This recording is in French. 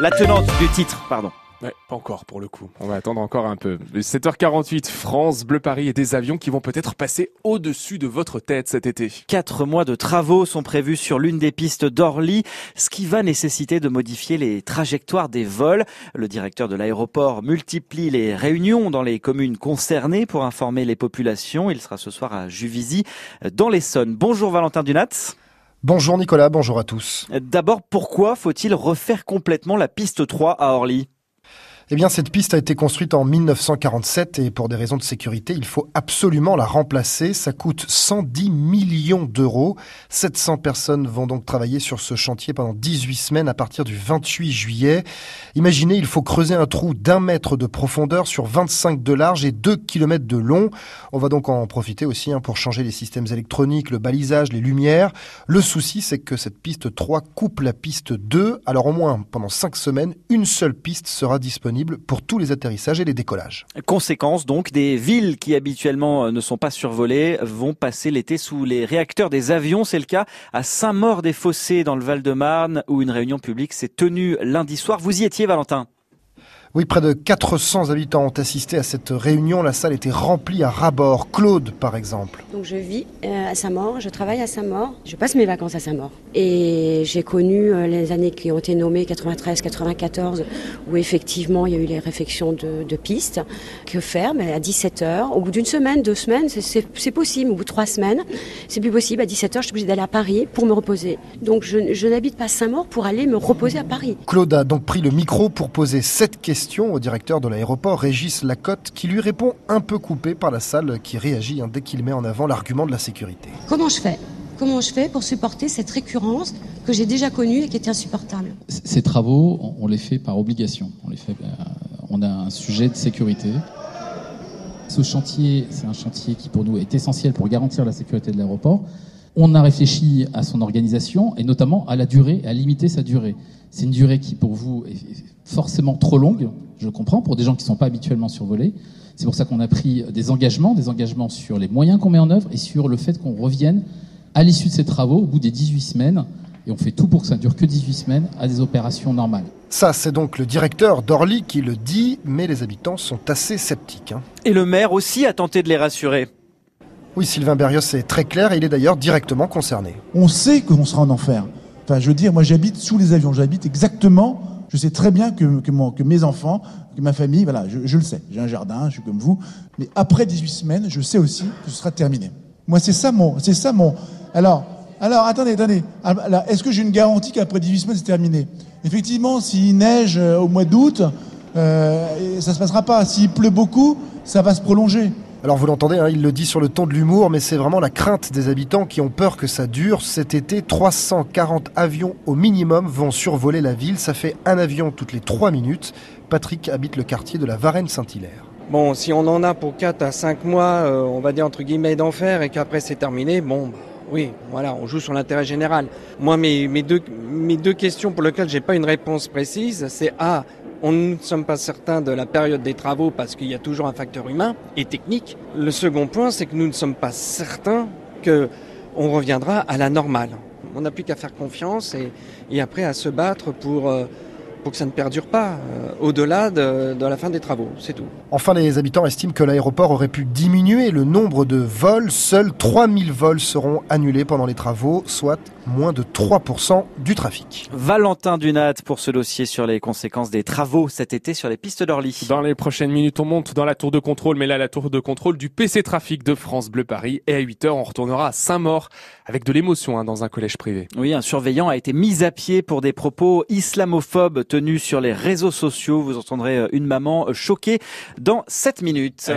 La tenante du titre, pardon. Ouais, pas encore pour le coup. On va attendre encore un peu. 7h48, France, Bleu Paris et des avions qui vont peut-être passer au-dessus de votre tête cet été. Quatre mois de travaux sont prévus sur l'une des pistes d'Orly, ce qui va nécessiter de modifier les trajectoires des vols. Le directeur de l'aéroport multiplie les réunions dans les communes concernées pour informer les populations. Il sera ce soir à Juvisy, dans l'Essonne. Bonjour Valentin Dunat. Bonjour Nicolas, bonjour à tous. D'abord, pourquoi faut-il refaire complètement la piste 3 à Orly? Eh bien, cette piste a été construite en 1947 et pour des raisons de sécurité, il faut absolument la remplacer. Ça coûte 110 millions d'euros. 700 personnes vont donc travailler sur ce chantier pendant 18 semaines à partir du 28 juillet. Imaginez, il faut creuser un trou d'un mètre de profondeur sur 25 de large et 2 km de long. On va donc en profiter aussi hein, pour changer les systèmes électroniques, le balisage, les lumières. Le souci, c'est que cette piste 3 coupe la piste 2. Alors au moins, pendant 5 semaines, une seule piste sera disponible pour tous les atterrissages et les décollages. Conséquence donc, des villes qui habituellement euh, ne sont pas survolées vont passer l'été sous les réacteurs des avions. C'est le cas à Saint-Maur-des-Fossés dans le Val-de-Marne où une réunion publique s'est tenue lundi soir. Vous y étiez Valentin? Oui, près de 400 habitants ont assisté à cette réunion. La salle était remplie à ras-bord. Claude, par exemple. Donc je vis euh, à Saint-Maur, je travaille à Saint-Maur, je passe mes vacances à Saint-Maur. Et j'ai connu euh, les années qui ont été nommées 93, 94, où effectivement il y a eu les réflexions de, pistes. Que faire Mais À 17h, au bout d'une semaine, deux semaines, c'est possible. Au bout de trois semaines, c'est plus possible. À 17h, je suis obligée d'aller à Paris pour me reposer. Donc je, je n'habite pas Saint-Maur pour aller me reposer à Paris. Claude a donc pris le micro pour poser cette question au directeur de l'aéroport Régis Lacotte qui lui répond un peu coupé par la salle qui réagit hein, dès qu'il met en avant l'argument de la sécurité. Comment je fais? Comment je fais pour supporter cette récurrence que j'ai déjà connue et qui est insupportable? Ces travaux, on les fait par obligation. On, les fait, euh, on a un sujet de sécurité. Ce chantier, c'est un chantier qui pour nous est essentiel pour garantir la sécurité de l'aéroport. On a réfléchi à son organisation et notamment à la durée, à limiter sa durée. C'est une durée qui pour vous est forcément trop longue, je comprends, pour des gens qui ne sont pas habituellement survolés. C'est pour ça qu'on a pris des engagements, des engagements sur les moyens qu'on met en œuvre et sur le fait qu'on revienne à l'issue de ces travaux, au bout des 18 semaines, et on fait tout pour que ça ne dure que 18 semaines, à des opérations normales. Ça, c'est donc le directeur d'Orly qui le dit, mais les habitants sont assez sceptiques. Hein. Et le maire aussi a tenté de les rassurer. Oui, Sylvain Berrios est très clair, il est d'ailleurs directement concerné. On sait qu'on sera en enfer. Enfin, je veux dire, moi j'habite sous les avions, j'habite exactement je sais très bien que, que, mes enfants, que ma famille, voilà, je, le sais. J'ai un jardin, je suis comme vous. Mais après 18 semaines, je sais aussi que ce sera terminé. Moi, c'est ça mon, c'est ça mon. Alors, alors, attendez, attendez. est-ce que j'ai une garantie qu'après 18 semaines, c'est terminé? Effectivement, s'il neige euh, au mois d'août, euh, ça se passera pas. S'il pleut beaucoup, ça va se prolonger. Alors vous l'entendez, hein, il le dit sur le ton de l'humour, mais c'est vraiment la crainte des habitants qui ont peur que ça dure. Cet été, 340 avions au minimum vont survoler la ville. Ça fait un avion toutes les 3 minutes. Patrick habite le quartier de la Varenne-Saint-Hilaire. Bon, si on en a pour 4 à 5 mois, euh, on va dire entre guillemets d'enfer, et qu'après c'est terminé, bon, oui, voilà, on joue sur l'intérêt général. Moi, mes, deux, mes deux questions pour lesquelles j'ai pas une réponse précise, c'est A, on ne sommes pas certains de la période des travaux parce qu'il y a toujours un facteur humain et technique. Le second point, c'est que nous ne sommes pas certains que on reviendra à la normale. On n'a plus qu'à faire confiance et, après à se battre pour euh, pour que ça ne perdure pas euh, au-delà de, la fin des travaux, c'est tout. Enfin, les habitants estiment que l'aéroport aurait pu diminuer le nombre de vols. Seuls 3000 vols seront annulés pendant les travaux, soit moins de 3% du trafic. Valentin Dunat pour ce dossier sur les conséquences des travaux cet été sur les pistes d'Orly. Dans les prochaines minutes, on monte dans la tour de contrôle, mais là, la tour de contrôle du PC Trafic de France Bleu Paris. Et à 8h, on retournera à Saint-Maur avec de l'émotion hein, dans un collège privé. Oui, un surveillant a été mis à pied pour des propos islamophobes tenus sur les réseaux sociaux. Vous entendrez euh, une maman euh, choquée dans 7 minutes.